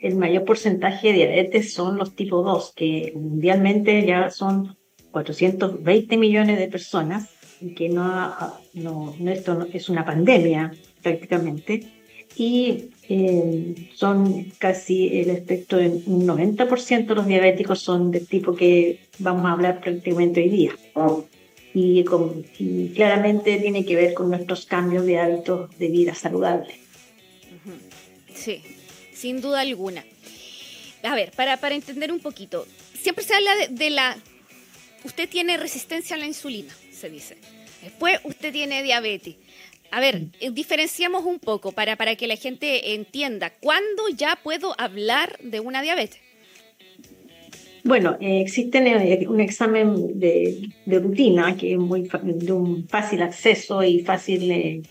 el mayor porcentaje de diabetes son los tipo 2, que mundialmente ya son 420 millones de personas, y que no, no, esto es una pandemia prácticamente, y eh, son casi el espectro de un 90% de los diabéticos son del tipo que vamos a hablar prácticamente hoy día. Y, y, claramente tiene que ver con nuestros cambios de hábitos de vida saludable. Sí, sin duda alguna. A ver, para, para entender un poquito, siempre se habla de, la... Usted tiene resistencia a la insulina, se dice. Después usted tiene diabetes. A ver, eh, diferenciamos un poco para, para que la gente entienda. ¿Cuándo ya puedo hablar de una diabetes? Bueno, eh, existe eh, un examen de, rutina que es muy de un fácil acceso y fácil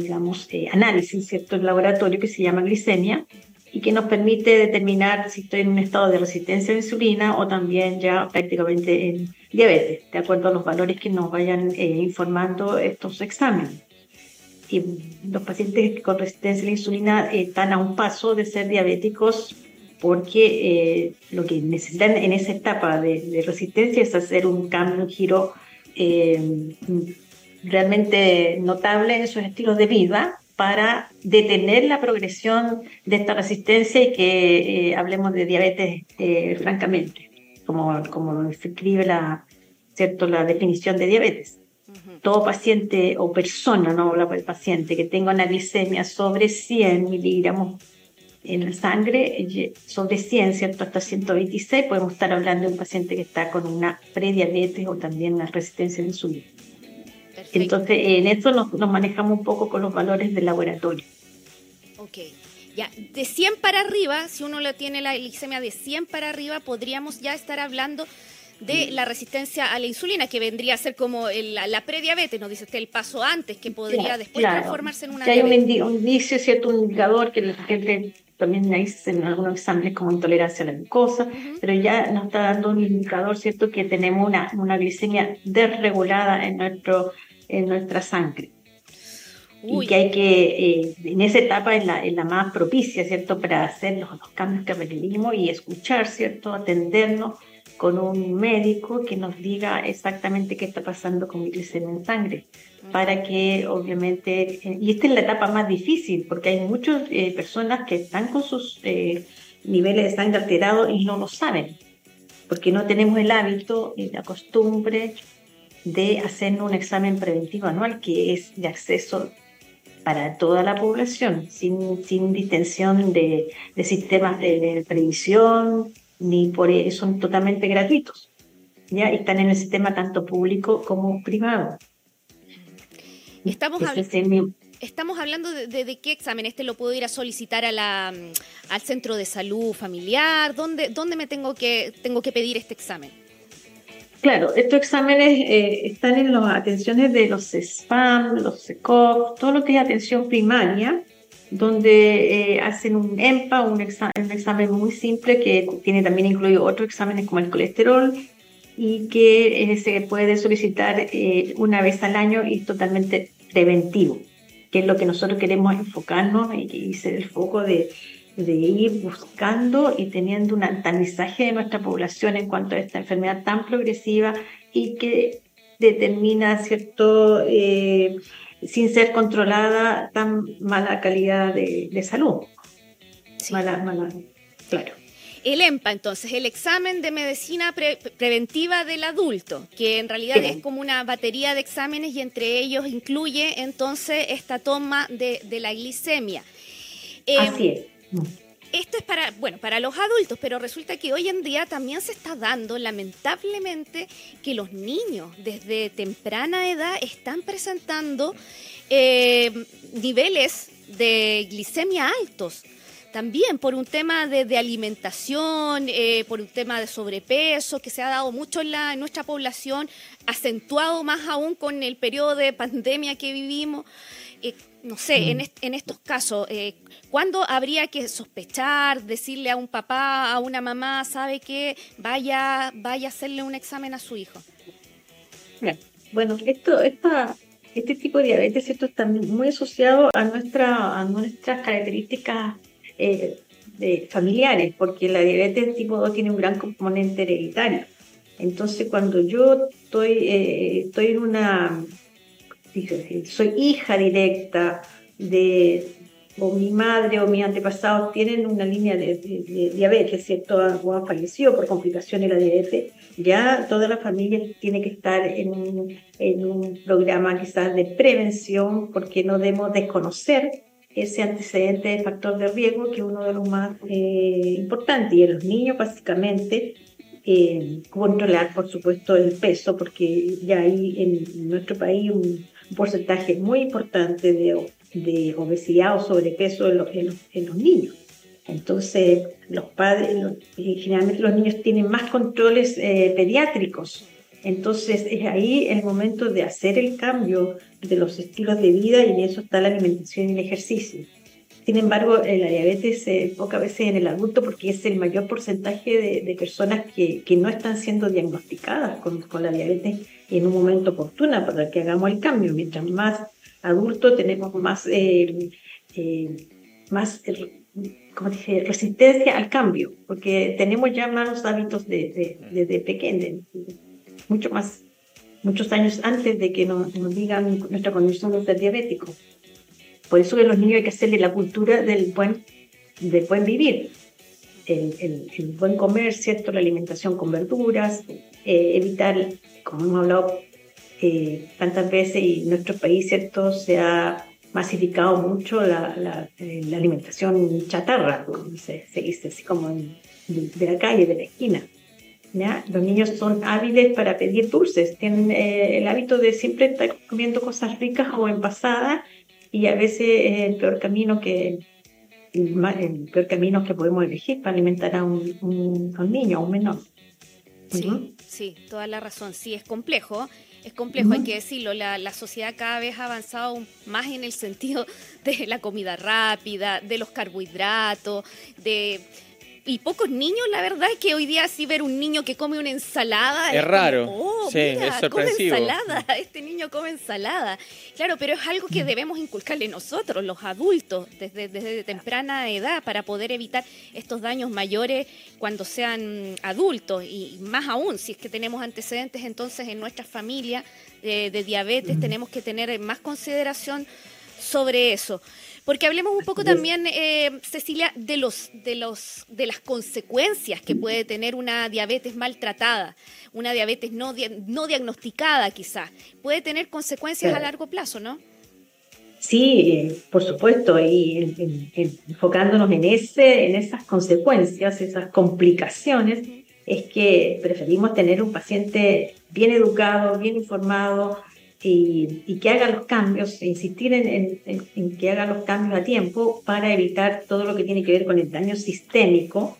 digamos, eh, análisis, ¿cierto?, en laboratorio que se llama glicemia y que nos permite determinar si estoy en un estado de resistencia a la insulina o también ya prácticamente en diabetes, de acuerdo a los valores que nos vayan eh, informando estos exámenes. Y los pacientes con resistencia a la insulina eh, están a un paso de ser diabéticos porque lo que necesitan en esa etapa de, de, resistencia es hacer un cambio, un giro realmente notable en sus estilos de vida para detener la progresión de esta resistencia y que eh, hablemos de diabetes eh, francamente, como, como describe la, ¿cierto? la definición de diabetes. Todo paciente o persona, no habla el paciente, que tenga una glicemia sobre 100 miligramos en la sangre, sobre 100, ¿cierto? hasta 126, podemos estar hablando de un paciente que está con una prediabetes o también una resistencia a insulina. Entonces, en eso nos, manejamos un poco con los valores del laboratorio. Ok. Ya, de 100 para arriba, si uno lo tiene la glicemia de 100 para arriba, podríamos ya estar hablando de la resistencia a la insulina, que vendría a ser como la, prediabetes, nos dice usted el paso antes, que podría después transformarse en una que hay un, indicio, cierto, un indicador que la gente también dice en algunos exámenes como intolerancia a la glucosa, pero ya nos está dando un indicador, cierto, que tenemos una, una glicemia desregulada en nuestro en nuestra sangre. Y que hay que, eh, en esa etapa es la, la, más propicia, ¿cierto?, para hacer los, cambios que requerimos y escuchar, ¿cierto?, atendernos con un médico que nos diga exactamente qué está pasando con mi glicemia en sangre, para que obviamente, eh, y esta es la etapa más difícil, porque hay muchas eh, personas que están con sus niveles de sangre alterados y no lo saben, porque no tenemos el hábito la costumbre de hacer un examen preventivo anual que es de acceso para toda la población, sin, sin distensión de, sistemas de, previsión, ni por eso son totalmente gratuitos. ¿ya? Están en el sistema tanto público como privado. Estamos, estamos hablando de, qué examen. Este lo puedo ir a solicitar a la, al centro de salud familiar. ¿Dónde, dónde me tengo que, tengo que pedir este examen? Claro, estos exámenes eh, están en las atenciones de los SPAM, los SECOP, todo lo que es atención primaria, donde eh, hacen un EMPA, un, un, examen muy simple que tiene también incluido otros exámenes como el colesterol y que eh, se puede solicitar una vez al año y es totalmente preventivo, que es lo que nosotros queremos enfocarnos y ser el foco de, de ir buscando y teniendo un altanizaje de nuestra población en cuanto a esta enfermedad tan progresiva y que determina, ¿cierto?, eh, sin ser controlada, tan mala calidad de, salud. Mala, mala, claro. El EMPA, entonces, el examen de medicina preventiva del adulto, que en realidad es como una batería de exámenes y entre ellos incluye entonces esta toma de, la glicemia. Así es. Esto es para, bueno, para los adultos, pero resulta que hoy en día también se está dando, lamentablemente, que los niños desde temprana edad están presentando eh, niveles de glicemia altos. También por un tema de, alimentación, eh, por un tema de sobrepeso que se ha dado mucho en, la, en nuestra población, acentuado más aún con el periodo de pandemia que vivimos. Eh, no sé, mm. en, estos casos, eh, ¿cuándo habría que sospechar, decirle a un papá, a una mamá, sabe que vaya, vaya a hacerle un examen a su hijo? Bueno, esto, esta, este tipo de diabetes ¿cierto? está muy asociado a, nuestra, a nuestras características eh, familiares, porque la diabetes tipo 2 tiene un gran componente hereditario. Entonces, cuando yo estoy, eh, estoy en una, soy hija directa de, o mi madre o mis antepasados tienen una línea de, diabetes, ¿cierto? O han fallecido por complicaciones de la diabetes, ya toda la familia tiene que estar en un, en un programa quizás de prevención, porque no debemos desconocer ese antecedente de factor de riesgo, que es uno de los más eh, importantes. Y en los niños, básicamente, eh, controlar, por supuesto, el peso, porque ya hay en nuestro país un, porcentaje muy importante de, de, obesidad o sobrepeso en los, en los, niños. Entonces, los padres, generalmente los niños tienen más controles eh, pediátricos. Entonces, es ahí el momento de hacer el cambio de los estilos de vida y en eso está la alimentación y el ejercicio. Sin embargo, la diabetes se poca veces en el adulto porque es el mayor porcentaje de, personas que, no están siendo diagnosticadas con, la diabetes en un momento oportuno para que hagamos el cambio. Mientras más adultos tenemos más, eh, eh, más resistencia al cambio, porque tenemos ya malos hábitos desde de, de, pequeños, mucho más muchos años antes de que nos, digan nuestra condición de ser diabético. Por eso que los niños hay que hacerle la cultura del buen, del buen vivir, el, el, buen comer, ¿cierto? La alimentación con verduras, eh, evitar, como hemos hablado eh, tantas veces, y en nuestro país, ¿cierto? Se ha masificado mucho la, la, eh, la alimentación chatarra, se, se, dice así como de la calle, de la esquina. Los niños son hábiles para pedir dulces, tienen eh, el hábito de siempre estar comiendo cosas ricas o envasadas y a veces es el peor camino que el peor camino que podemos elegir para alimentar a un, un, niño, a un menor. Sí, sí, toda la razón. Sí, es complejo. Es complejo, hay que decirlo. La, la, sociedad cada vez ha avanzado más en el sentido de la comida rápida, de los carbohidratos, de y pocos niños, la verdad es que hoy día sí ver un niño que come una ensalada. Es, raro. oh, sí, es sorpresivo. Come ensalada, este niño come ensalada. Claro, pero es algo que debemos inculcarle nosotros, los adultos, desde, desde temprana edad, para poder evitar estos daños mayores cuando sean adultos. Y más aún, si es que tenemos antecedentes entonces en nuestra familia de, de diabetes, tenemos que tener más consideración sobre eso. Porque hablemos un poco también, eh, Cecilia, de los, de los, de las consecuencias que puede tener una diabetes maltratada, una diabetes no, no diagnosticada, quizás. Puede tener consecuencias a largo plazo, ¿no? Sí, por supuesto, y enfocándonos en ese, en esas consecuencias, esas complicaciones, es que preferimos tener un paciente bien educado, bien informado, y, que haga los cambios, insistir en, que haga los cambios a tiempo para evitar todo lo que tiene que ver con el daño sistémico.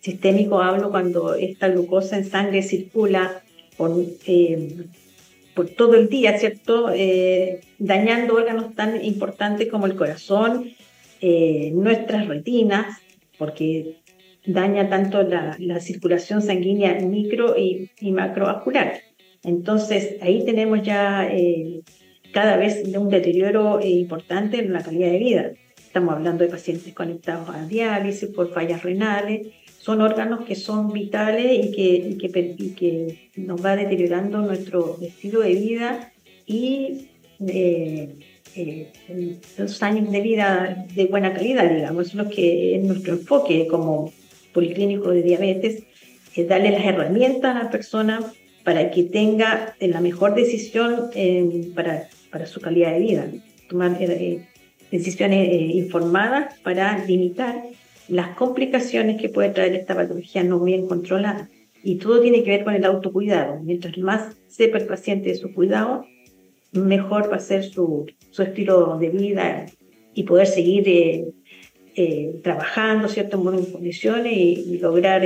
Sistémico hablo cuando esta glucosa en sangre circula por, eh, todo el día, ¿cierto? Eh, dañando órganos tan importantes como el corazón, eh, nuestras retinas, porque daña tanto la, la circulación sanguínea micro y macrovascular. Entonces, ahí tenemos ya eh, cada vez un deterioro eh, importante en la calidad de vida. Estamos hablando de pacientes conectados a diálisis por fallas renales. Son órganos que son vitales y que, que, nos va deteriorando nuestro estilo de vida y eh, los años de vida de buena calidad, digamos. lo que es nuestro enfoque como policlínico de diabetes, es darle las herramientas a la persona para que tenga la mejor decisión eh, para, para, su calidad de vida, tomar eh, decisiones eh, informadas para limitar las complicaciones que puede traer esta patología no bien controlada. Y todo tiene que ver con el autocuidado. Mientras más sepa el paciente de su cuidado, mejor va a ser su, su estilo de vida y poder seguir trabajando ¿cierto? en buenas condiciones y, lograr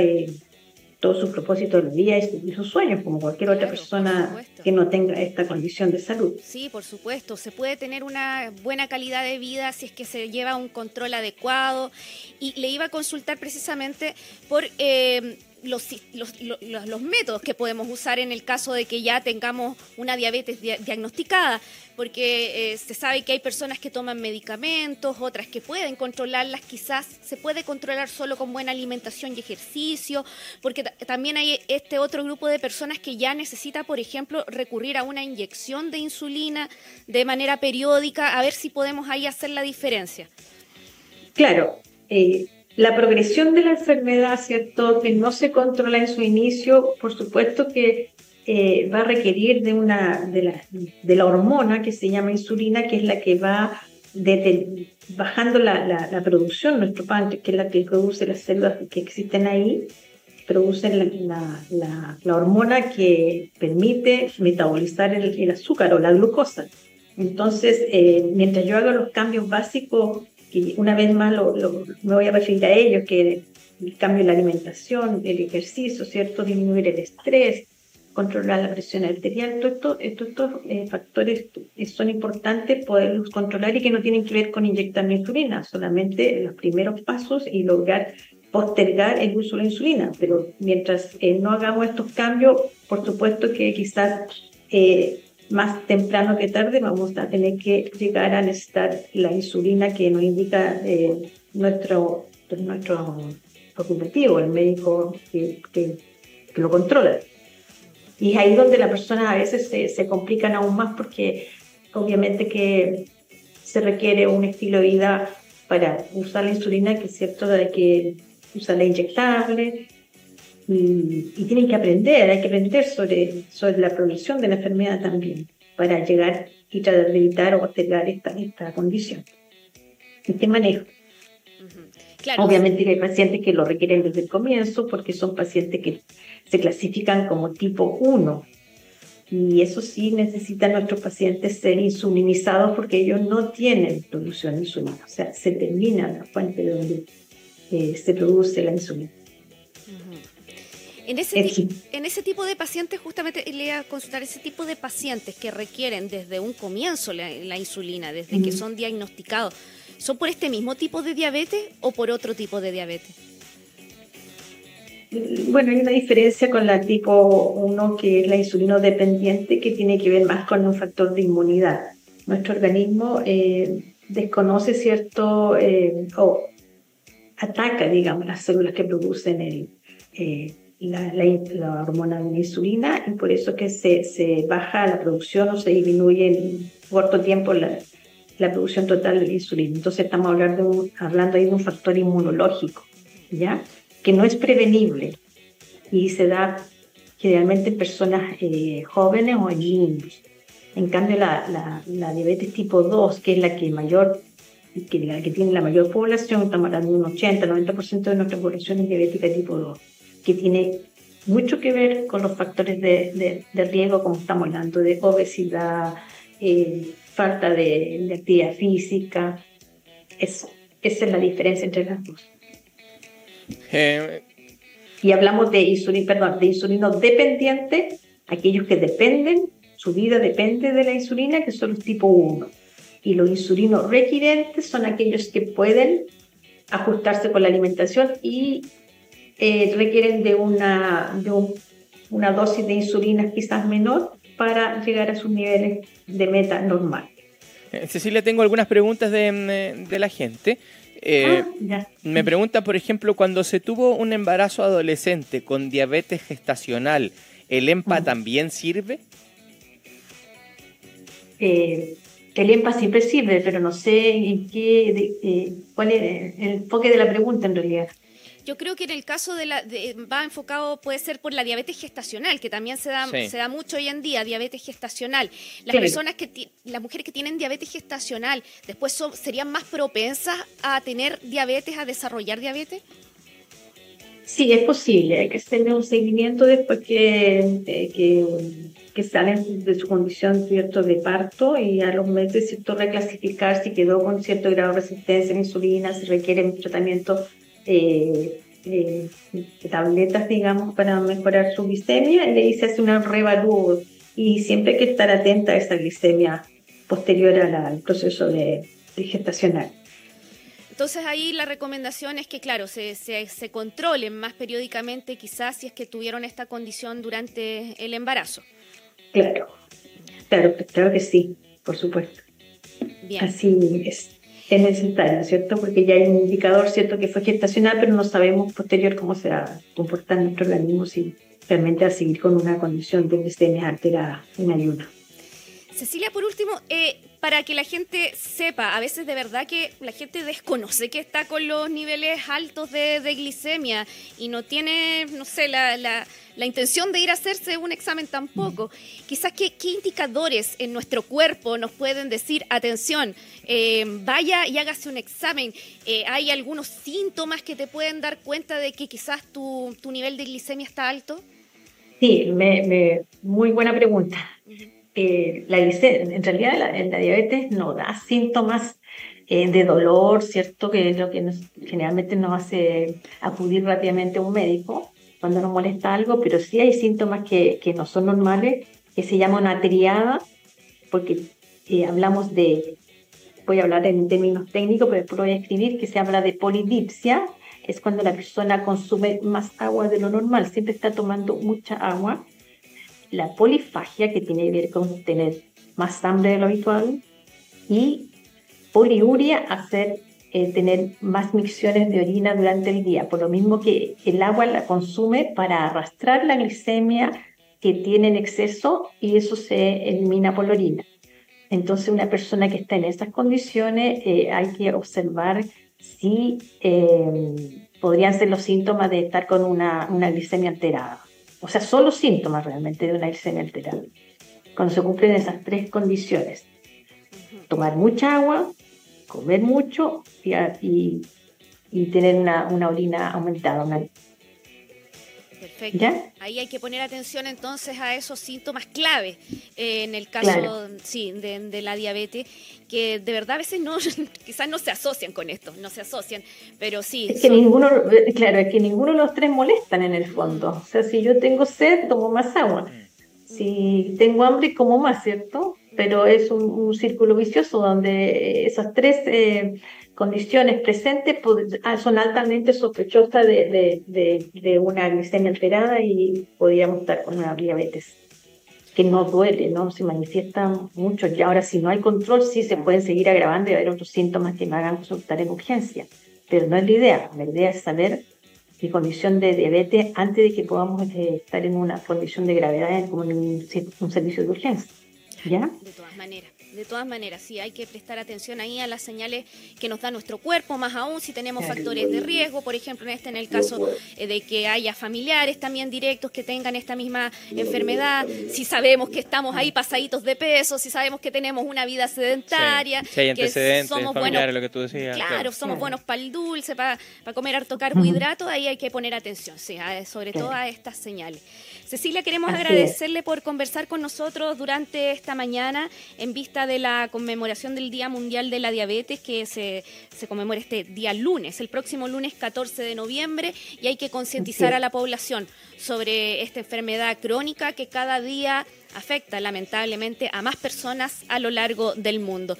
todos sus propósitos del día y sus sueños, como cualquier otra persona que no tenga esta condición de salud. Sí, por supuesto. Se puede tener una buena calidad de vida si es que se lleva un control adecuado. Y le iba a consultar precisamente por... Eh, los, los, métodos que podemos usar en el caso de que ya tengamos una diabetes diagnosticada, porque eh, se sabe que hay personas que toman medicamentos, otras que pueden controlarlas, quizás se puede controlar solo con buena alimentación y ejercicio, porque también hay este otro grupo de personas que ya necesita, por ejemplo, recurrir a una inyección de insulina de manera periódica, a ver si podemos ahí hacer la diferencia. Claro, eh, la progresión de la enfermedad, ¿cierto? Que no se controla en su inicio, por supuesto que eh, va a requerir de, una, de, la, de la hormona que se llama insulina, que es la que va bajando la, la, producción, nuestro páncreas, que es la que produce las células que existen ahí, producen la, la hormona que permite metabolizar el, el, azúcar o la glucosa. Entonces, eh, mientras yo hago los cambios básicos y una vez más lo, me voy a referir a ellos, que el cambio en la alimentación, el ejercicio, ¿cierto? Disminuir el estrés, controlar la presión arterial, todos esto, estos eh, factores son importantes poderlos controlar y que no tienen que ver con inyectar insulina, solamente los primeros pasos y lograr postergar el uso de la insulina. Pero mientras eh, no hagamos estos cambios, por supuesto que quizás eh, más temprano que tarde vamos a tener que llegar a necesitar la insulina que nos indica eh, nuestro, nuestro facultativo, el médico que, que, lo controla. Y es ahí donde las personas a veces se, se complican aún más porque obviamente que se requiere un estilo de vida para usar la insulina, que es cierto, hay que usarla inyectable, y, tienen que aprender, hay que aprender sobre, sobre la progresión de la enfermedad también para llegar y tratar de evitar o postergar esta, esta condición, este manejo. Obviamente hay pacientes que lo requieren desde el comienzo porque son pacientes que se clasifican como tipo 1 y eso sí necesitan nuestros pacientes ser insulinizados porque ellos no tienen producción de insulina, o sea, se termina la fuente de donde eh, se produce la insulina. En ese, en ese tipo de pacientes, justamente le voy a consultar, ese tipo de pacientes que requieren desde un comienzo la, insulina, desde que son diagnosticados, ¿son por este mismo tipo de diabetes o por otro tipo de diabetes? Bueno, hay una diferencia con la tipo 1, que es la insulino dependiente, que tiene que ver más con un factor de inmunidad. Nuestro organismo eh, desconoce cierto eh, o ataca, digamos, las células que producen el, eh, la, la, hormona de la insulina y por eso que se, se, baja la producción o se disminuye en corto tiempo la, la producción total de la insulina. Entonces estamos hablando, hablando ahí de un factor inmunológico, ¿ya? Que no es prevenible y se da generalmente en personas eh, jóvenes o niños. En cambio, la, la, la, diabetes tipo 2, que es la que mayor que, la que tiene la mayor población, estamos hablando de un 80-90% de nuestra población es diabética tipo 2 que tiene mucho que ver con los factores de, de, riesgo, como estamos hablando, de obesidad, eh, falta de, actividad física. Eso, esa es la diferencia entre las dos. Eh, y hablamos de insulina, perdón, de insulino dependiente, aquellos que dependen, su vida depende de la insulina, que son los tipo 1. Y los insulinos requirentes son aquellos que pueden ajustarse con la alimentación y eh, requieren de, una, de una dosis de insulina quizás menor para llegar a sus niveles de meta normal. Eh, Cecilia, tengo algunas preguntas de, mm, de la gente. Eh, ah, me pregunta, por ejemplo, cuando se tuvo un embarazo adolescente con diabetes gestacional, ¿el EMPA también sirve? el EMPA siempre sirve, pero no sé en qué, cuál es el enfoque de la pregunta en realidad. Yo creo que en el caso de la va enfocado puede ser por la diabetes gestacional, que también se da se da mucho hoy en día, diabetes gestacional. Las personas que las mujeres que tienen diabetes gestacional después son, serían más propensas a tener diabetes, a desarrollar diabetes. Sí, es posible. Hay que tener un seguimiento después que, que, que, salen de su condición cierto de parto y a los meses cierto reclasificar si quedó con cierto grado de resistencia a la insulina, si requiere un tratamiento eh, eh, tabletas, digamos, para mejorar su glicemia, y le hice hace una revalúo y siempre hay que estar atenta a esa glicemia posterior al proceso de, gestacional. Entonces ahí la recomendación es que, claro, se, se, se controlen más periódicamente quizás si es que tuvieron esta condición durante el embarazo. Claro, claro, claro que sí, por supuesto. Bien. Así es. Es necesario, ¿cierto? Porque ya hay un indicador, ¿cierto? Que fue gestacional, pero no sabemos posterior cómo se va a comportar nuestro organismo si realmente va a seguir con una condición de glicemia alterada en ayuno. Cecilia, por último, eh, para que la gente sepa, a veces de verdad que la gente desconoce que está con los niveles altos de, glicemia y no tiene, no sé, la, la, intención de ir a hacerse un examen tampoco. Quizás qué, qué indicadores en nuestro cuerpo nos pueden decir, atención, eh, vaya y hágase un examen. Eh, ¿Hay algunos síntomas que te pueden dar cuenta de que quizás tu, tu nivel de glicemia está alto? Sí, me, muy buena pregunta eh, la, en realidad la, diabetes no da síntomas eh, de dolor, ¿cierto? Que es lo que generalmente nos hace acudir rápidamente a un médico cuando nos molesta algo, pero sí hay síntomas que, que no son normales, que se llama una porque eh, hablamos de, voy a hablar en términos técnicos, pero después voy a escribir que se habla de polidipsia, es cuando la persona consume más agua de lo normal, siempre está tomando mucha agua la polifagia, que tiene que ver con tener más hambre de lo habitual, y poliuria, hacer eh, tener más micciones de orina durante el día, por lo mismo que el agua la consume para arrastrar la glicemia que tiene en exceso y eso se elimina por la orina. Entonces, una persona que está en esas condiciones eh, hay que observar si eh, podrían ser los síntomas de estar con una, una glicemia alterada. O sea, son los síntomas realmente de una glicemia alterada. Cuando se cumplen esas tres condiciones. Tomar mucha agua, comer mucho y, y, tener una, una, orina aumentada, una Perfecto. Ahí hay que poner atención entonces a esos síntomas clave eh, en el caso sí, de, la diabetes, que de verdad a veces no, quizás no se asocian con esto, no se asocian, pero sí. Es que ninguno, claro, es que ninguno de los tres molestan en el fondo. O sea, si yo tengo sed, tomo más agua. Si tengo hambre, como más, ¿cierto? Pero es un, círculo vicioso donde esas tres eh, condiciones presentes ah, son altamente sospechosas de, una glicemia alterada y podríamos estar con una diabetes que no duele, no se manifiesta mucho. Y ahora, si no hay control, sí se pueden seguir agravando y haber otros síntomas que me hagan consultar en urgencia. Pero no es la idea. La idea es saber mi condición de diabetes antes de que podamos eh, estar en una condición de gravedad como en un servicio de urgencia. ¿Ya? De todas maneras. De todas maneras, sí, hay que prestar atención ahí a las señales que nos da nuestro cuerpo, más aún si tenemos factores de riesgo, por ejemplo, en este en el caso eh, de que haya familiares también directos que tengan esta misma enfermedad, si sabemos que estamos ahí pasaditos de peso, si sabemos que tenemos una vida sedentaria, si hay antecedentes somos familiares, lo que tú decías. Claro, somos buenos para el dulce, para, comer harto carbohidrato, ahí hay que poner atención, sí, sobre todo a estas señales. Cecilia, queremos agradecerle por conversar con nosotros durante esta mañana en vista de la conmemoración del Día Mundial de la Diabetes que se, se conmemora este día lunes, el próximo lunes 14 de noviembre, y hay que concientizar a la población sobre esta enfermedad crónica que cada día afecta lamentablemente a más personas a lo largo del mundo.